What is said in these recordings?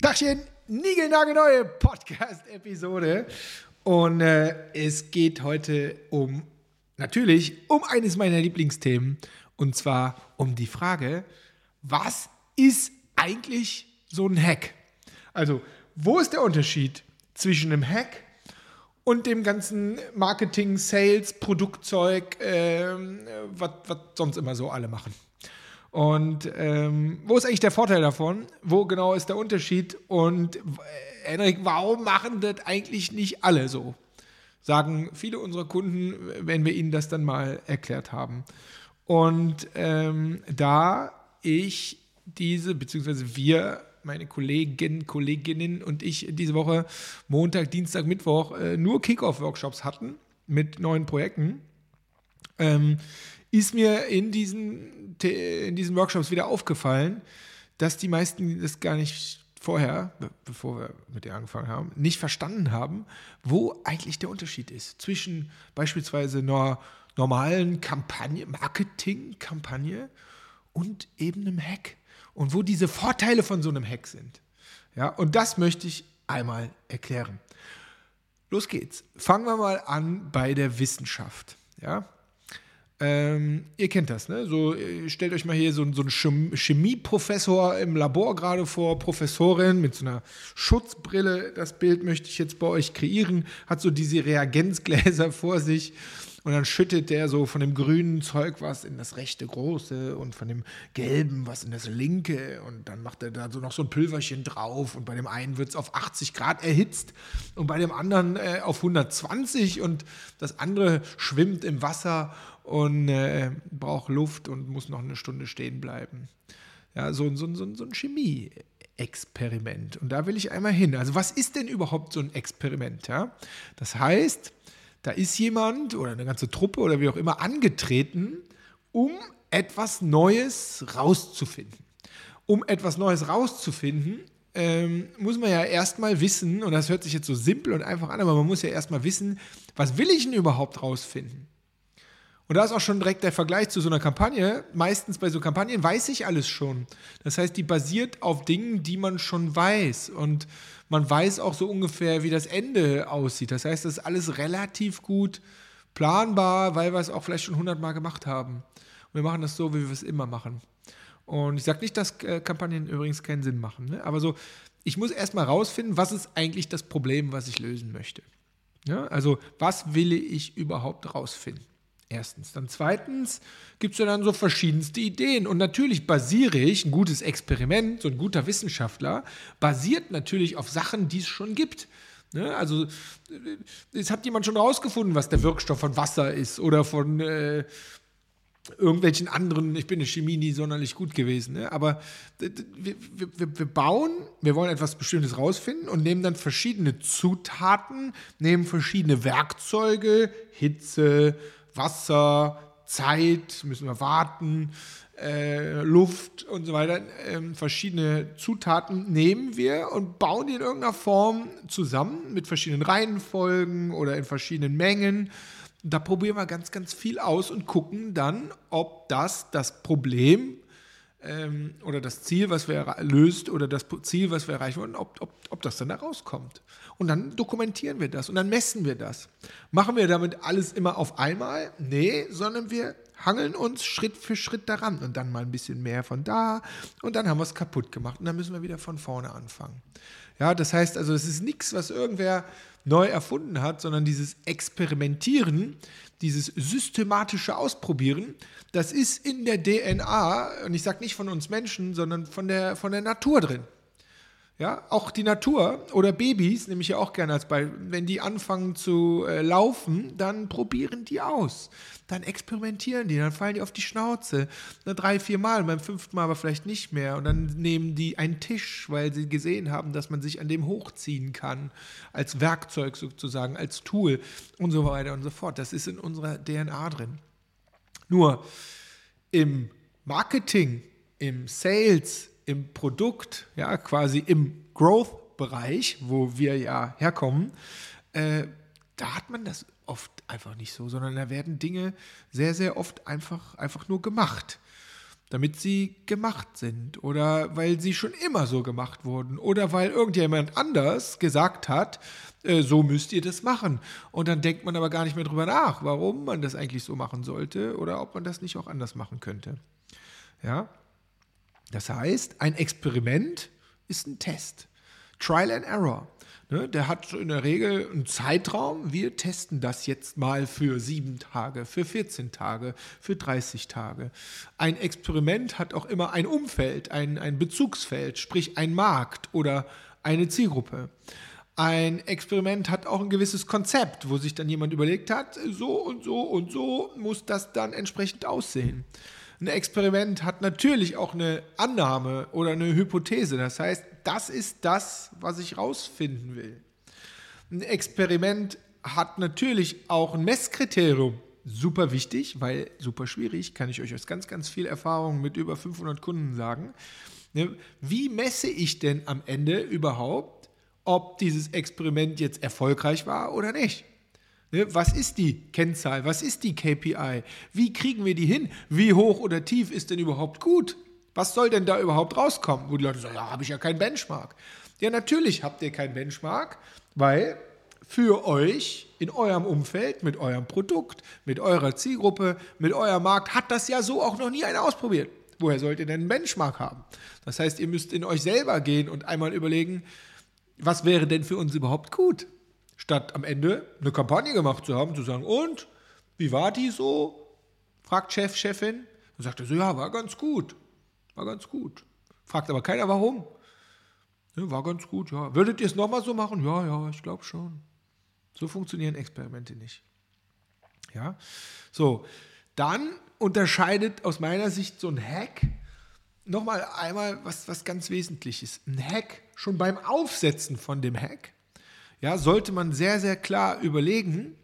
Dachchen, niegelnagelneue Podcast-Episode. Und äh, es geht heute um, natürlich, um eines meiner Lieblingsthemen. Und zwar um die Frage, was ist eigentlich so ein Hack? Also, wo ist der Unterschied zwischen einem Hack und dem ganzen Marketing, Sales, Produktzeug, äh, was sonst immer so alle machen? Und ähm, wo ist eigentlich der Vorteil davon? Wo genau ist der Unterschied? Und äh, Henrik, warum machen das eigentlich nicht alle so? Sagen viele unserer Kunden, wenn wir ihnen das dann mal erklärt haben. Und ähm, da ich diese, beziehungsweise wir, meine Kolleginnen, Kolleginnen und ich diese Woche Montag, Dienstag, Mittwoch äh, nur Kickoff-Workshops hatten mit neuen Projekten, ähm, ist mir in diesen, in diesen Workshops wieder aufgefallen, dass die meisten das gar nicht vorher, bevor wir mit dir angefangen haben, nicht verstanden haben, wo eigentlich der Unterschied ist zwischen beispielsweise einer normalen Kampagne, Marketing-Kampagne und eben einem Hack. Und wo diese Vorteile von so einem Hack sind. Ja, und das möchte ich einmal erklären. Los geht's. Fangen wir mal an bei der Wissenschaft. Ja, ähm, ihr kennt das, ne? So, äh, stellt euch mal hier so, so einen Chemieprofessor im Labor gerade vor, Professorin mit so einer Schutzbrille. Das Bild möchte ich jetzt bei euch kreieren. Hat so diese Reagenzgläser vor sich und dann schüttet der so von dem grünen Zeug was in das rechte große und von dem gelben was in das linke. Und dann macht er da so noch so ein Pülverchen drauf. Und bei dem einen wird es auf 80 Grad erhitzt und bei dem anderen äh, auf 120. Und das andere schwimmt im Wasser und äh, braucht Luft und muss noch eine Stunde stehen bleiben. Ja, so, so, so, so ein Chemie. Experiment. Und da will ich einmal hin. Also, was ist denn überhaupt so ein Experiment? Ja? Das heißt, da ist jemand oder eine ganze Truppe oder wie auch immer angetreten, um etwas Neues rauszufinden. Um etwas Neues rauszufinden, ähm, muss man ja erstmal wissen, und das hört sich jetzt so simpel und einfach an, aber man muss ja erstmal wissen, was will ich denn überhaupt rausfinden? Und da ist auch schon direkt der Vergleich zu so einer Kampagne. Meistens bei so Kampagnen weiß ich alles schon. Das heißt, die basiert auf Dingen, die man schon weiß. Und man weiß auch so ungefähr, wie das Ende aussieht. Das heißt, das ist alles relativ gut planbar, weil wir es auch vielleicht schon hundertmal gemacht haben. Und wir machen das so, wie wir es immer machen. Und ich sage nicht, dass äh, Kampagnen übrigens keinen Sinn machen. Ne? Aber so, ich muss erstmal rausfinden, was ist eigentlich das Problem, was ich lösen möchte. Ja? Also, was will ich überhaupt rausfinden? Erstens. Dann zweitens gibt es ja dann so verschiedenste Ideen. Und natürlich basiere ich, ein gutes Experiment, so ein guter Wissenschaftler, basiert natürlich auf Sachen, die es schon gibt. Ne? Also, es hat jemand schon rausgefunden, was der Wirkstoff von Wasser ist oder von äh, irgendwelchen anderen. Ich bin in Chemie nie sonderlich gut gewesen. Ne? Aber wir, wir, wir bauen, wir wollen etwas Bestimmtes rausfinden und nehmen dann verschiedene Zutaten, nehmen verschiedene Werkzeuge, Hitze, Wasser, Zeit, müssen wir warten, äh, Luft und so weiter, äh, verschiedene Zutaten nehmen wir und bauen die in irgendeiner Form zusammen mit verschiedenen Reihenfolgen oder in verschiedenen Mengen. Da probieren wir ganz, ganz viel aus und gucken dann, ob das das Problem ähm, oder das Ziel, was wir löst oder das Ziel, was wir erreichen wollen, ob, ob, ob das dann da rauskommt. Und dann dokumentieren wir das und dann messen wir das. Machen wir damit alles immer auf einmal? Nee, sondern wir hangeln uns Schritt für Schritt daran und dann mal ein bisschen mehr von da und dann haben wir es kaputt gemacht und dann müssen wir wieder von vorne anfangen. Ja, das heißt also, es ist nichts, was irgendwer neu erfunden hat, sondern dieses Experimentieren, dieses systematische Ausprobieren, das ist in der DNA, und ich sage nicht von uns Menschen, sondern von der, von der Natur drin. Ja, auch die Natur oder Babys, nehme ich ja auch gerne als Beispiel, wenn die anfangen zu äh, laufen, dann probieren die aus. Dann experimentieren die, dann fallen die auf die Schnauze. Na, drei, vier Mal, beim fünften Mal aber vielleicht nicht mehr. Und dann nehmen die einen Tisch, weil sie gesehen haben, dass man sich an dem hochziehen kann, als Werkzeug sozusagen, als Tool und so weiter und so fort. Das ist in unserer DNA drin. Nur im Marketing, im Sales, im Produkt, ja, quasi im Growth-Bereich, wo wir ja herkommen, äh, da hat man das oft einfach nicht so, sondern da werden Dinge sehr, sehr oft einfach, einfach nur gemacht. damit sie gemacht sind oder weil sie schon immer so gemacht wurden oder weil irgendjemand anders gesagt hat, äh, so müsst ihr das machen. Und dann denkt man aber gar nicht mehr drüber nach, warum man das eigentlich so machen sollte oder ob man das nicht auch anders machen könnte. Ja? Das heißt, ein Experiment ist ein Test. Trial and Error. Ne, der hat in der Regel einen Zeitraum. Wir testen das jetzt mal für sieben Tage, für 14 Tage, für 30 Tage. Ein Experiment hat auch immer ein Umfeld, ein, ein Bezugsfeld, sprich ein Markt oder eine Zielgruppe. Ein Experiment hat auch ein gewisses Konzept, wo sich dann jemand überlegt hat, so und so und so muss das dann entsprechend aussehen. Ein Experiment hat natürlich auch eine Annahme oder eine Hypothese. Das heißt, das ist das, was ich rausfinden will. Ein Experiment hat natürlich auch ein Messkriterium. Super wichtig, weil super schwierig, kann ich euch aus ganz, ganz viel Erfahrung mit über 500 Kunden sagen. Ne, wie messe ich denn am Ende überhaupt, ob dieses Experiment jetzt erfolgreich war oder nicht? Ne, was ist die Kennzahl? Was ist die KPI? Wie kriegen wir die hin? Wie hoch oder tief ist denn überhaupt gut? Was soll denn da überhaupt rauskommen? Wo die Leute sagen, ja, habe ich ja keinen Benchmark. Ja, natürlich habt ihr keinen Benchmark, weil für euch in eurem Umfeld, mit eurem Produkt, mit eurer Zielgruppe, mit eurem Markt hat das ja so auch noch nie einer ausprobiert. Woher sollt ihr denn einen Benchmark haben? Das heißt, ihr müsst in euch selber gehen und einmal überlegen, was wäre denn für uns überhaupt gut? Statt am Ende eine Kampagne gemacht zu haben, zu sagen, und, wie war die so? Fragt Chef, Chefin. Dann sagt er so, ja, war ganz gut. War ganz gut. Fragt aber keiner, warum. Ja, war ganz gut, ja. Würdet ihr es nochmal so machen? Ja, ja, ich glaube schon. So funktionieren Experimente nicht. Ja, so. Dann unterscheidet aus meiner Sicht so ein Hack nochmal einmal was, was ganz Wesentliches. Ein Hack schon beim Aufsetzen von dem Hack ja, sollte man sehr, sehr klar überlegen,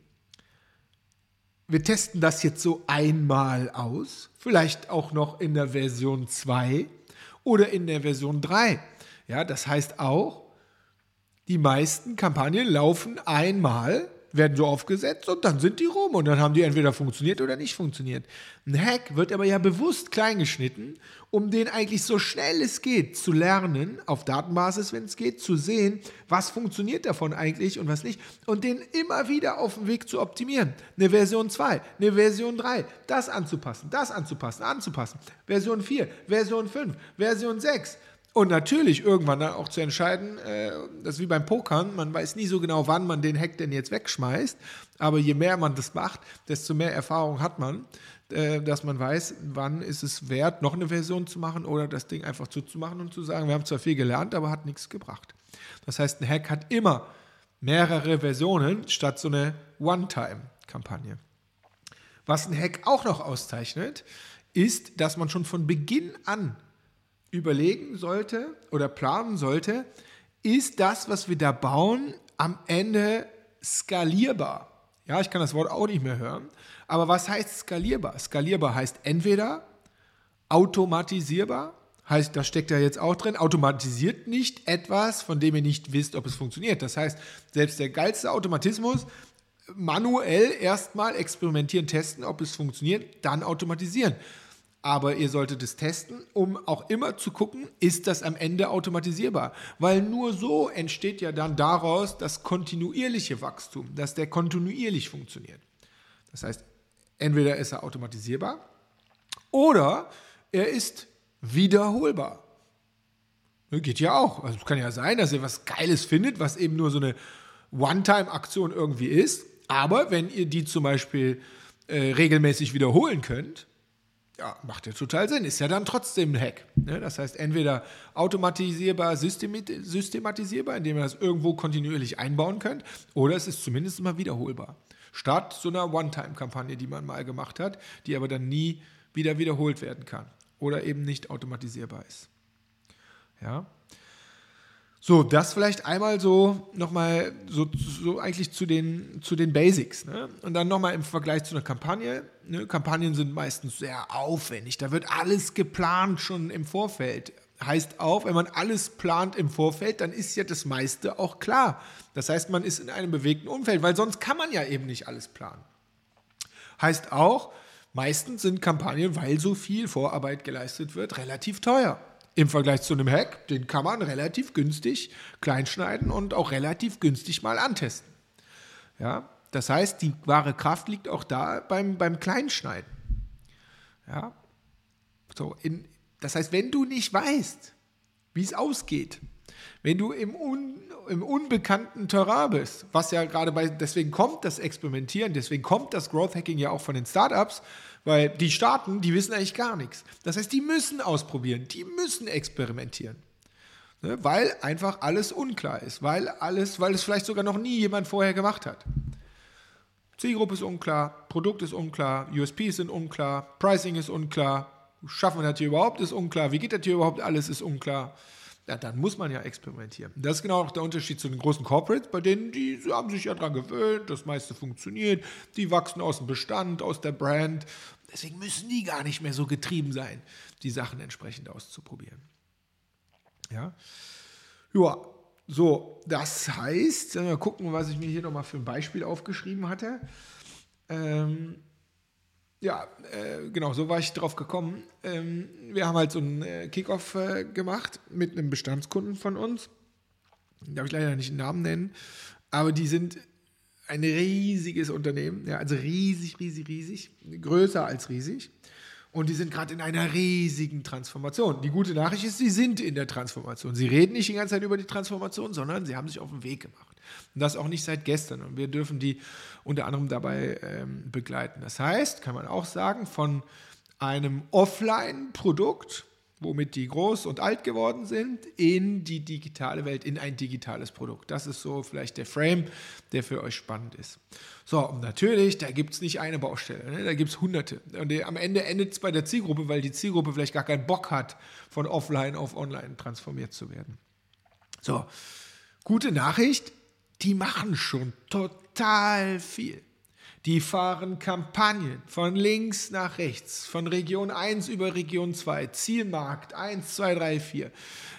wir testen das jetzt so einmal aus, vielleicht auch noch in der Version 2 oder in der Version 3. Ja, das heißt auch, die meisten Kampagnen laufen einmal werden so aufgesetzt und dann sind die rum und dann haben die entweder funktioniert oder nicht funktioniert. Ein Hack wird aber ja bewusst kleingeschnitten, um den eigentlich so schnell es geht zu lernen, auf Datenbasis, wenn es geht, zu sehen, was funktioniert davon eigentlich und was nicht und den immer wieder auf dem Weg zu optimieren. Eine Version 2, eine Version 3, das anzupassen, das anzupassen, anzupassen. Version 4, Version 5, Version 6. Und natürlich irgendwann dann auch zu entscheiden, äh, das ist wie beim Pokern, man weiß nie so genau, wann man den Hack denn jetzt wegschmeißt. Aber je mehr man das macht, desto mehr Erfahrung hat man, äh, dass man weiß, wann ist es wert, noch eine Version zu machen oder das Ding einfach zuzumachen und zu sagen, wir haben zwar viel gelernt, aber hat nichts gebracht. Das heißt, ein Hack hat immer mehrere Versionen statt so eine One-Time-Kampagne. Was ein Hack auch noch auszeichnet, ist, dass man schon von Beginn an überlegen sollte oder planen sollte, ist das, was wir da bauen, am Ende skalierbar? Ja, ich kann das Wort auch nicht mehr hören. Aber was heißt skalierbar? Skalierbar heißt entweder automatisierbar, heißt, das steckt ja jetzt auch drin, automatisiert nicht etwas, von dem ihr nicht wisst, ob es funktioniert. Das heißt, selbst der geilste Automatismus, manuell erstmal experimentieren, testen, ob es funktioniert, dann automatisieren aber ihr solltet es testen, um auch immer zu gucken, ist das am Ende automatisierbar. Weil nur so entsteht ja dann daraus das kontinuierliche Wachstum, dass der kontinuierlich funktioniert. Das heißt, entweder ist er automatisierbar oder er ist wiederholbar. geht ja auch. Also es kann ja sein, dass ihr was Geiles findet, was eben nur so eine One-Time-Aktion irgendwie ist. Aber wenn ihr die zum Beispiel äh, regelmäßig wiederholen könnt, ja, macht ja total Sinn. Ist ja dann trotzdem ein Hack. Ne? Das heißt, entweder automatisierbar, systematisierbar, indem ihr das irgendwo kontinuierlich einbauen könnt, oder es ist zumindest immer wiederholbar. Statt so einer One-Time-Kampagne, die man mal gemacht hat, die aber dann nie wieder wiederholt werden kann oder eben nicht automatisierbar ist. Ja. So, das vielleicht einmal so nochmal so, so eigentlich zu den, zu den Basics. Ne? Und dann nochmal im Vergleich zu einer Kampagne. Ne? Kampagnen sind meistens sehr aufwendig. Da wird alles geplant schon im Vorfeld. Heißt auch, wenn man alles plant im Vorfeld, dann ist ja das meiste auch klar. Das heißt, man ist in einem bewegten Umfeld, weil sonst kann man ja eben nicht alles planen. Heißt auch, Meistens sind Kampagnen, weil so viel Vorarbeit geleistet wird, relativ teuer. Im Vergleich zu einem Hack, den kann man relativ günstig kleinschneiden und auch relativ günstig mal antesten. Ja, das heißt, die wahre Kraft liegt auch da beim, beim Kleinschneiden. Ja, so in, das heißt, wenn du nicht weißt, wie es ausgeht, wenn du im, Un, im unbekannten Terrain bist, was ja gerade bei, deswegen kommt das Experimentieren, deswegen kommt das Growth Hacking ja auch von den Startups, weil die starten, die wissen eigentlich gar nichts. Das heißt, die müssen ausprobieren, die müssen experimentieren. Ne, weil einfach alles unklar ist, weil alles, weil es vielleicht sogar noch nie jemand vorher gemacht hat. Zielgruppe ist unklar, Produkt ist unklar, USPs sind unklar, Pricing ist unklar, schaffen wir das hier überhaupt, ist unklar, wie geht das hier überhaupt, alles ist unklar ja, dann muss man ja experimentieren. Das ist genau auch der Unterschied zu den großen Corporates, bei denen die haben sich ja daran gewöhnt, das meiste funktioniert, die wachsen aus dem Bestand, aus der Brand. Deswegen müssen die gar nicht mehr so getrieben sein, die Sachen entsprechend auszuprobieren. Ja, ja so, das heißt, wir gucken, was ich mir hier nochmal für ein Beispiel aufgeschrieben hatte. Ähm, ja, äh, genau, so war ich drauf gekommen. Ähm, wir haben halt so einen äh, Kickoff äh, gemacht mit einem Bestandskunden von uns. Darf ich leider nicht den Namen nennen, aber die sind ein riesiges Unternehmen, ja, also riesig, riesig, riesig, größer als riesig. Und die sind gerade in einer riesigen Transformation. Die gute Nachricht ist, sie sind in der Transformation. Sie reden nicht die ganze Zeit über die Transformation, sondern sie haben sich auf den Weg gemacht. Und das auch nicht seit gestern. Und wir dürfen die unter anderem dabei ähm, begleiten. Das heißt, kann man auch sagen, von einem Offline-Produkt, womit die groß und alt geworden sind, in die digitale Welt, in ein digitales Produkt. Das ist so vielleicht der Frame, der für euch spannend ist. So, und natürlich, da gibt es nicht eine Baustelle, ne? da gibt es hunderte. Und am Ende endet es bei der Zielgruppe, weil die Zielgruppe vielleicht gar keinen Bock hat, von offline auf online transformiert zu werden. So, gute Nachricht, die machen schon total viel. Die fahren Kampagnen von links nach rechts, von Region 1 über Region 2, Zielmarkt 1, 2, 3, 4,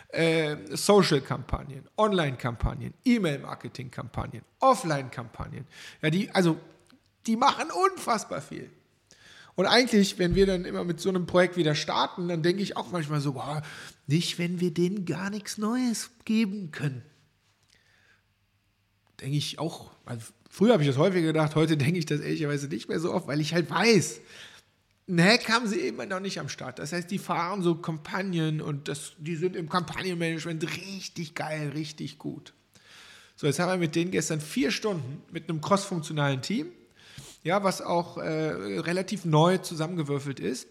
äh, Social-Kampagnen, Online-Kampagnen, E-Mail-Marketing-Kampagnen, Offline-Kampagnen. Ja, die, also, die machen unfassbar viel. Und eigentlich, wenn wir dann immer mit so einem Projekt wieder starten, dann denke ich auch manchmal so, boah, nicht, wenn wir denen gar nichts Neues geben können. Denke ich auch, also Früher habe ich das häufiger gedacht, heute denke ich das ehrlicherweise nicht mehr so oft, weil ich halt weiß, ein Hack haben sie immer noch nicht am Start. Das heißt, die fahren so Kampagnen und das, die sind im Kampagnenmanagement richtig geil, richtig gut. So, jetzt haben wir mit denen gestern vier Stunden mit einem crossfunktionalen Team, ja, was auch äh, relativ neu zusammengewürfelt ist,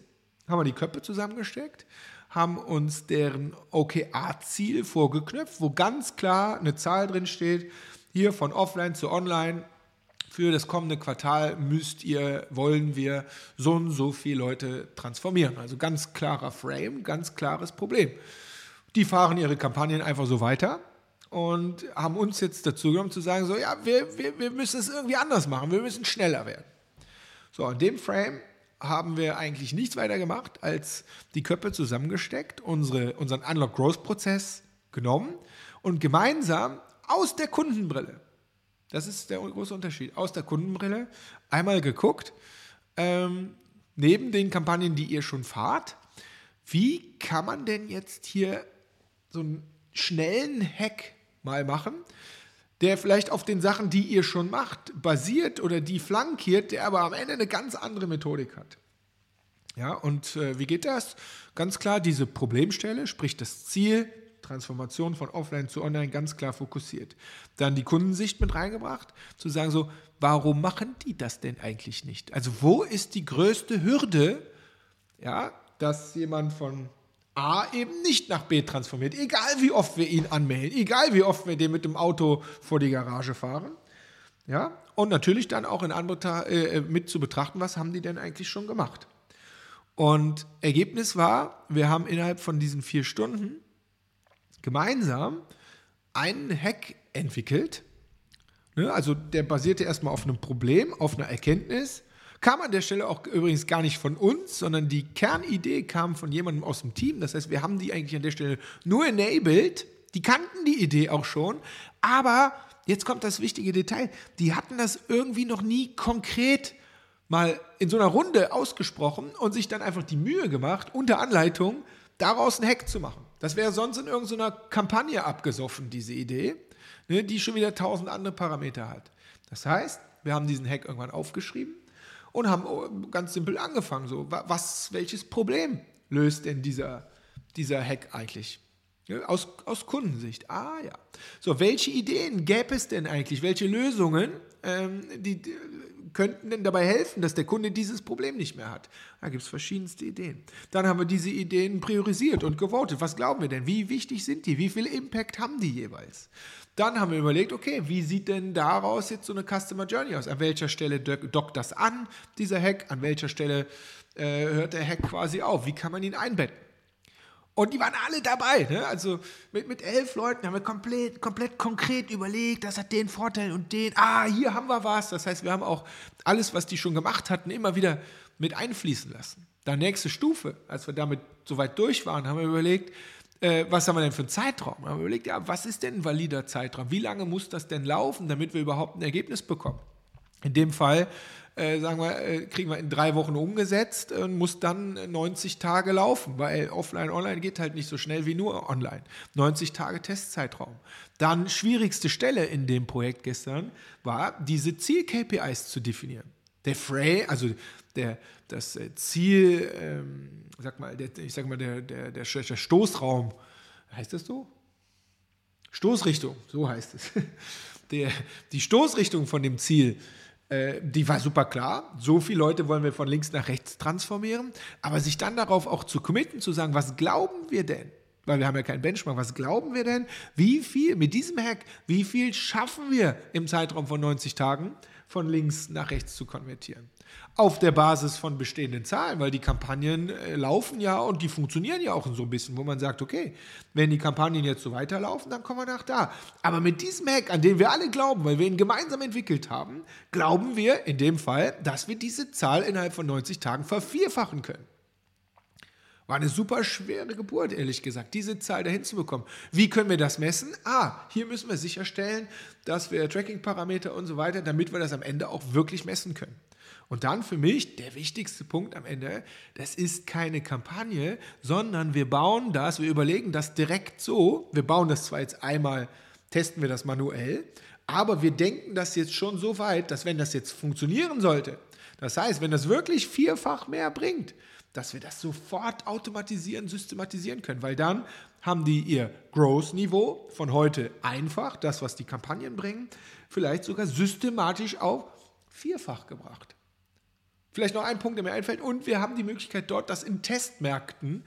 haben wir die Köpfe zusammengesteckt, haben uns deren OKR-Ziel vorgeknöpft, wo ganz klar eine Zahl drin steht, hier von offline zu online für das kommende Quartal müsst ihr, wollen wir so und so viele Leute transformieren. Also ganz klarer Frame, ganz klares Problem. Die fahren ihre Kampagnen einfach so weiter und haben uns jetzt dazu genommen zu sagen, so ja, wir, wir, wir müssen es irgendwie anders machen, wir müssen schneller werden. So, in dem Frame haben wir eigentlich nichts weiter gemacht, als die Köpfe zusammengesteckt, unsere, unseren Unlock-Growth-Prozess genommen und gemeinsam aus der Kundenbrille das ist der große Unterschied. Aus der Kundenbrille einmal geguckt, ähm, neben den Kampagnen, die ihr schon fahrt, wie kann man denn jetzt hier so einen schnellen Hack mal machen, der vielleicht auf den Sachen, die ihr schon macht, basiert oder die flankiert, der aber am Ende eine ganz andere Methodik hat. Ja, und äh, wie geht das? Ganz klar, diese Problemstelle, sprich das Ziel, Transformation von offline zu online ganz klar fokussiert. Dann die Kundensicht mit reingebracht, zu sagen so, warum machen die das denn eigentlich nicht? Also wo ist die größte Hürde, ja, dass jemand von A eben nicht nach B transformiert, egal wie oft wir ihn anmelden, egal wie oft wir den mit dem Auto vor die Garage fahren. Ja, und natürlich dann auch in Anbetracht, äh, mit zu betrachten, was haben die denn eigentlich schon gemacht. Und Ergebnis war, wir haben innerhalb von diesen vier Stunden gemeinsam einen Hack entwickelt. Ne, also der basierte erstmal auf einem Problem, auf einer Erkenntnis. Kam an der Stelle auch übrigens gar nicht von uns, sondern die Kernidee kam von jemandem aus dem Team. Das heißt, wir haben die eigentlich an der Stelle nur enabled. Die kannten die Idee auch schon. Aber jetzt kommt das wichtige Detail. Die hatten das irgendwie noch nie konkret mal in so einer Runde ausgesprochen und sich dann einfach die Mühe gemacht, unter Anleitung daraus ein Hack zu machen. Das wäre sonst in irgendeiner Kampagne abgesoffen, diese Idee, ne, die schon wieder tausend andere Parameter hat. Das heißt, wir haben diesen Hack irgendwann aufgeschrieben und haben oh, ganz simpel angefangen. So, was, welches Problem löst denn dieser, dieser Hack eigentlich? Aus, aus Kundensicht. Ah ja. So, welche Ideen gäbe es denn eigentlich? Welche Lösungen, ähm, die, könnten denn dabei helfen, dass der Kunde dieses Problem nicht mehr hat? Da gibt es verschiedenste Ideen. Dann haben wir diese Ideen priorisiert und gewotet. Was glauben wir denn? Wie wichtig sind die? Wie viel Impact haben die jeweils? Dann haben wir überlegt, okay, wie sieht denn daraus jetzt so eine Customer Journey aus? An welcher Stelle dockt das an, dieser Hack? An welcher Stelle äh, hört der Hack quasi auf? Wie kann man ihn einbetten? Und die waren alle dabei. Ne? Also mit, mit elf Leuten haben wir komplett, komplett konkret überlegt, das hat den Vorteil und den. Ah, hier haben wir was. Das heißt, wir haben auch alles, was die schon gemacht hatten, immer wieder mit einfließen lassen. Dann nächste Stufe, als wir damit soweit durch waren, haben wir überlegt, äh, was haben wir denn für einen Zeitraum? Haben wir überlegt, ja, was ist denn ein valider Zeitraum? Wie lange muss das denn laufen, damit wir überhaupt ein Ergebnis bekommen? In dem Fall äh, sagen wir, äh, kriegen wir in drei Wochen umgesetzt und muss dann 90 Tage laufen, weil offline, online geht halt nicht so schnell wie nur online. 90 Tage Testzeitraum. Dann schwierigste Stelle in dem Projekt gestern war, diese Ziel-KPIs zu definieren. Der Fray, also der, das äh, Ziel, ähm, sag mal, der, ich sag mal, der, der, der, Stoßraum, heißt das so? Stoßrichtung, so heißt es. Der, die Stoßrichtung von dem Ziel äh, die war super klar. So viele Leute wollen wir von links nach rechts transformieren. Aber sich dann darauf auch zu committen, zu sagen, was glauben wir denn? Weil wir haben ja keinen Benchmark. Was glauben wir denn? Wie viel, mit diesem Hack, wie viel schaffen wir im Zeitraum von 90 Tagen von links nach rechts zu konvertieren? Auf der Basis von bestehenden Zahlen, weil die Kampagnen äh, laufen ja und die funktionieren ja auch so ein bisschen, wo man sagt, okay, wenn die Kampagnen jetzt so weiterlaufen, dann kommen wir nach da. Aber mit diesem Hack, an den wir alle glauben, weil wir ihn gemeinsam entwickelt haben, glauben wir in dem Fall, dass wir diese Zahl innerhalb von 90 Tagen vervierfachen können. War eine super schwere Geburt, ehrlich gesagt, diese Zahl dahin zu bekommen. Wie können wir das messen? Ah, hier müssen wir sicherstellen, dass wir Tracking-Parameter und so weiter, damit wir das am Ende auch wirklich messen können. Und dann für mich der wichtigste Punkt am Ende, das ist keine Kampagne, sondern wir bauen das, wir überlegen das direkt so, wir bauen das zwar jetzt einmal, testen wir das manuell, aber wir denken das jetzt schon so weit, dass wenn das jetzt funktionieren sollte, das heißt, wenn das wirklich vierfach mehr bringt, dass wir das sofort automatisieren, systematisieren können, weil dann haben die ihr Growth-Niveau von heute einfach, das, was die Kampagnen bringen, vielleicht sogar systematisch auf vierfach gebracht. Vielleicht noch ein Punkt, der mir einfällt. Und wir haben die Möglichkeit dort, das in Testmärkten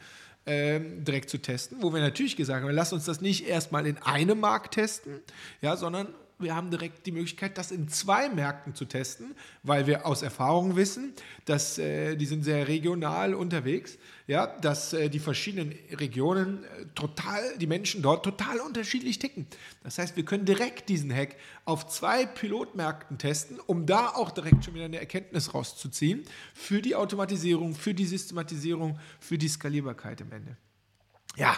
ähm, direkt zu testen, wo wir natürlich gesagt haben, lass uns das nicht erstmal in einem Markt testen, ja, sondern wir haben direkt die Möglichkeit, das in zwei Märkten zu testen, weil wir aus Erfahrung wissen, dass äh, die sind sehr regional unterwegs, ja, dass äh, die verschiedenen Regionen äh, total, die Menschen dort total unterschiedlich ticken. Das heißt, wir können direkt diesen Hack auf zwei Pilotmärkten testen, um da auch direkt schon wieder eine Erkenntnis rauszuziehen für die Automatisierung, für die Systematisierung, für die Skalierbarkeit im Ende. Ja,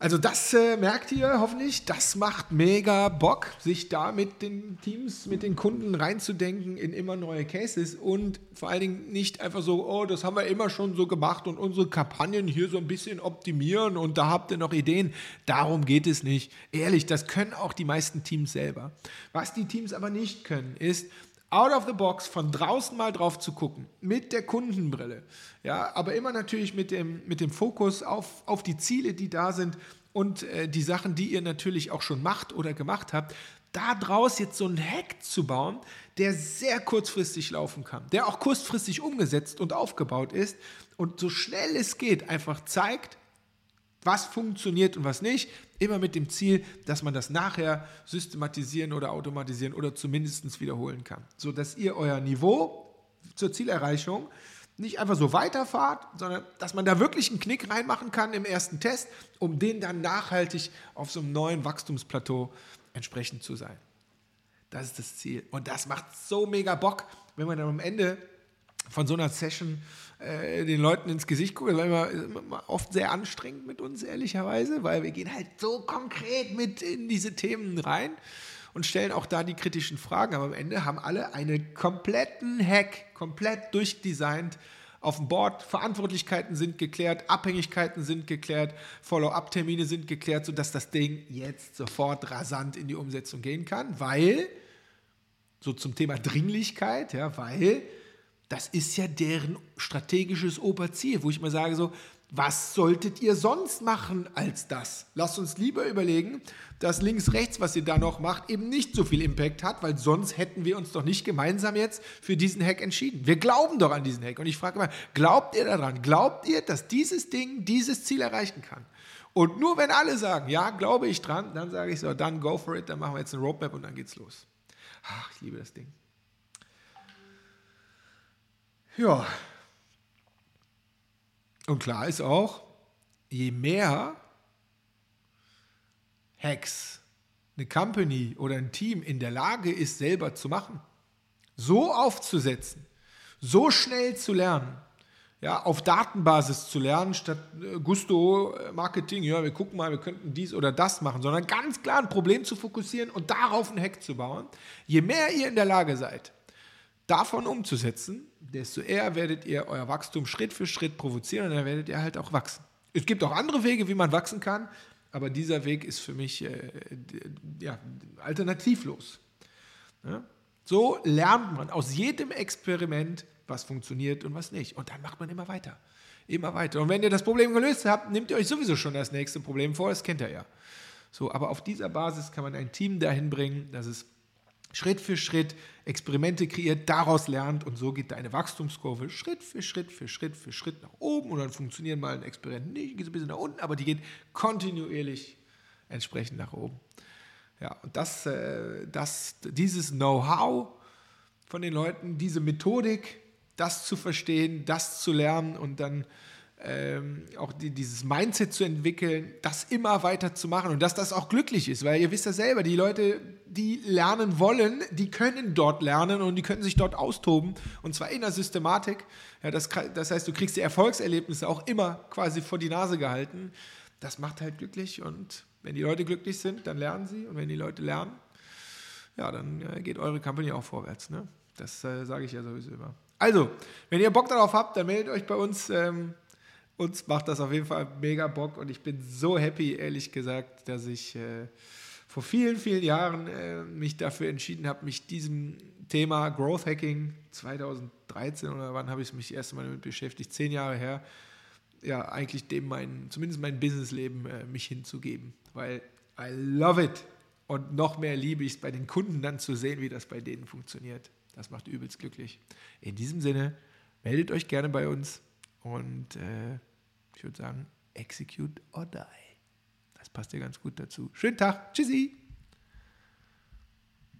also das äh, merkt ihr hoffentlich, das macht mega Bock, sich da mit den Teams, mit den Kunden reinzudenken in immer neue Cases und vor allen Dingen nicht einfach so, oh, das haben wir immer schon so gemacht und unsere Kampagnen hier so ein bisschen optimieren und da habt ihr noch Ideen. Darum geht es nicht. Ehrlich, das können auch die meisten Teams selber. Was die Teams aber nicht können, ist, out of the box von draußen mal drauf zu gucken, mit der Kundenbrille. Ja, aber immer natürlich mit dem, mit dem Fokus auf, auf die Ziele, die da sind und äh, die Sachen, die ihr natürlich auch schon macht oder gemacht habt, da draus jetzt so einen Hack zu bauen, der sehr kurzfristig laufen kann, der auch kurzfristig umgesetzt und aufgebaut ist und so schnell es geht einfach zeigt, was funktioniert und was nicht, immer mit dem Ziel, dass man das nachher systematisieren oder automatisieren oder zumindest wiederholen kann, sodass ihr euer Niveau zur Zielerreichung nicht einfach so weiterfahrt, sondern dass man da wirklich einen Knick reinmachen kann im ersten Test, um den dann nachhaltig auf so einem neuen Wachstumsplateau entsprechend zu sein. Das ist das Ziel. Und das macht so mega Bock, wenn man dann am Ende von so einer Session äh, den Leuten ins Gesicht guckt. Das war immer, oft sehr anstrengend mit uns, ehrlicherweise, weil wir gehen halt so konkret mit in diese Themen rein. und stellen auch da die kritischen Fragen. Aber am Ende haben alle einen kompletten Hack, komplett durchdesignt auf dem Board. Verantwortlichkeiten sind geklärt, Abhängigkeiten sind geklärt, Follow-up-Termine sind geklärt, sodass das Ding jetzt sofort rasant in die Umsetzung gehen kann, weil, so zum Thema Dringlichkeit, ja, weil das ist ja deren strategisches Oberziel, wo ich mal sage so, was solltet ihr sonst machen als das? Lasst uns lieber überlegen, dass links, rechts, was ihr da noch macht, eben nicht so viel Impact hat, weil sonst hätten wir uns doch nicht gemeinsam jetzt für diesen Hack entschieden. Wir glauben doch an diesen Hack. Und ich frage mal, glaubt ihr daran? Glaubt ihr, dass dieses Ding dieses Ziel erreichen kann? Und nur wenn alle sagen, ja, glaube ich dran, dann sage ich so, dann go for it, dann machen wir jetzt eine Roadmap und dann geht's los. Ach, ich liebe das Ding. Ja, und klar ist auch, je mehr Hacks eine Company oder ein Team in der Lage ist, selber zu machen, so aufzusetzen, so schnell zu lernen, ja, auf Datenbasis zu lernen, statt äh, Gusto äh, Marketing, ja, wir gucken mal, wir könnten dies oder das machen, sondern ganz klar ein Problem zu fokussieren und darauf einen Hack zu bauen. Je mehr ihr in der Lage seid, davon umzusetzen, desto eher werdet ihr euer Wachstum Schritt für Schritt provozieren und dann werdet ihr halt auch wachsen. Es gibt auch andere Wege, wie man wachsen kann, aber dieser Weg ist für mich äh, ja, alternativlos. Ja? So lernt man aus jedem Experiment, was funktioniert und was nicht. Und dann macht man immer weiter. Immer weiter. Und wenn ihr das Problem gelöst habt, nehmt ihr euch sowieso schon das nächste Problem vor, das kennt ihr ja. So, aber auf dieser Basis kann man ein Team dahin bringen, dass es Schritt für Schritt Experimente kreiert, daraus lernt und so geht deine Wachstumskurve Schritt für Schritt für Schritt für Schritt nach oben und dann funktionieren mal ein Experiment nicht, geht ein bisschen nach unten, aber die geht kontinuierlich entsprechend nach oben. Ja, und das, äh, das, dieses Know-how von den Leuten, diese Methodik, das zu verstehen, das zu lernen und dann ähm, auch die, dieses Mindset zu entwickeln, das immer weiter zu machen und dass das auch glücklich ist, weil ihr wisst ja selber, die Leute, die lernen wollen, die können dort lernen und die können sich dort austoben und zwar in der Systematik. Ja, das, das heißt, du kriegst die Erfolgserlebnisse auch immer quasi vor die Nase gehalten. Das macht halt glücklich und wenn die Leute glücklich sind, dann lernen sie und wenn die Leute lernen, ja, dann äh, geht eure Company auch vorwärts. Ne? Das äh, sage ich ja sowieso immer. Also, wenn ihr Bock darauf habt, dann meldet euch bei uns. Ähm, uns macht das auf jeden Fall mega Bock und ich bin so happy, ehrlich gesagt, dass ich äh, vor vielen, vielen Jahren äh, mich dafür entschieden habe, mich diesem Thema Growth Hacking 2013 oder wann habe ich mich das erste Mal damit beschäftigt, zehn Jahre her, ja, eigentlich dem mein, zumindest mein Businessleben äh, mich hinzugeben, weil I love it. Und noch mehr liebe ich es bei den Kunden dann zu sehen, wie das bei denen funktioniert. Das macht übelst glücklich. In diesem Sinne, meldet euch gerne bei uns und äh, ich würde sagen, execute or die. Das passt ja ganz gut dazu. Schönen Tag. Tschüssi.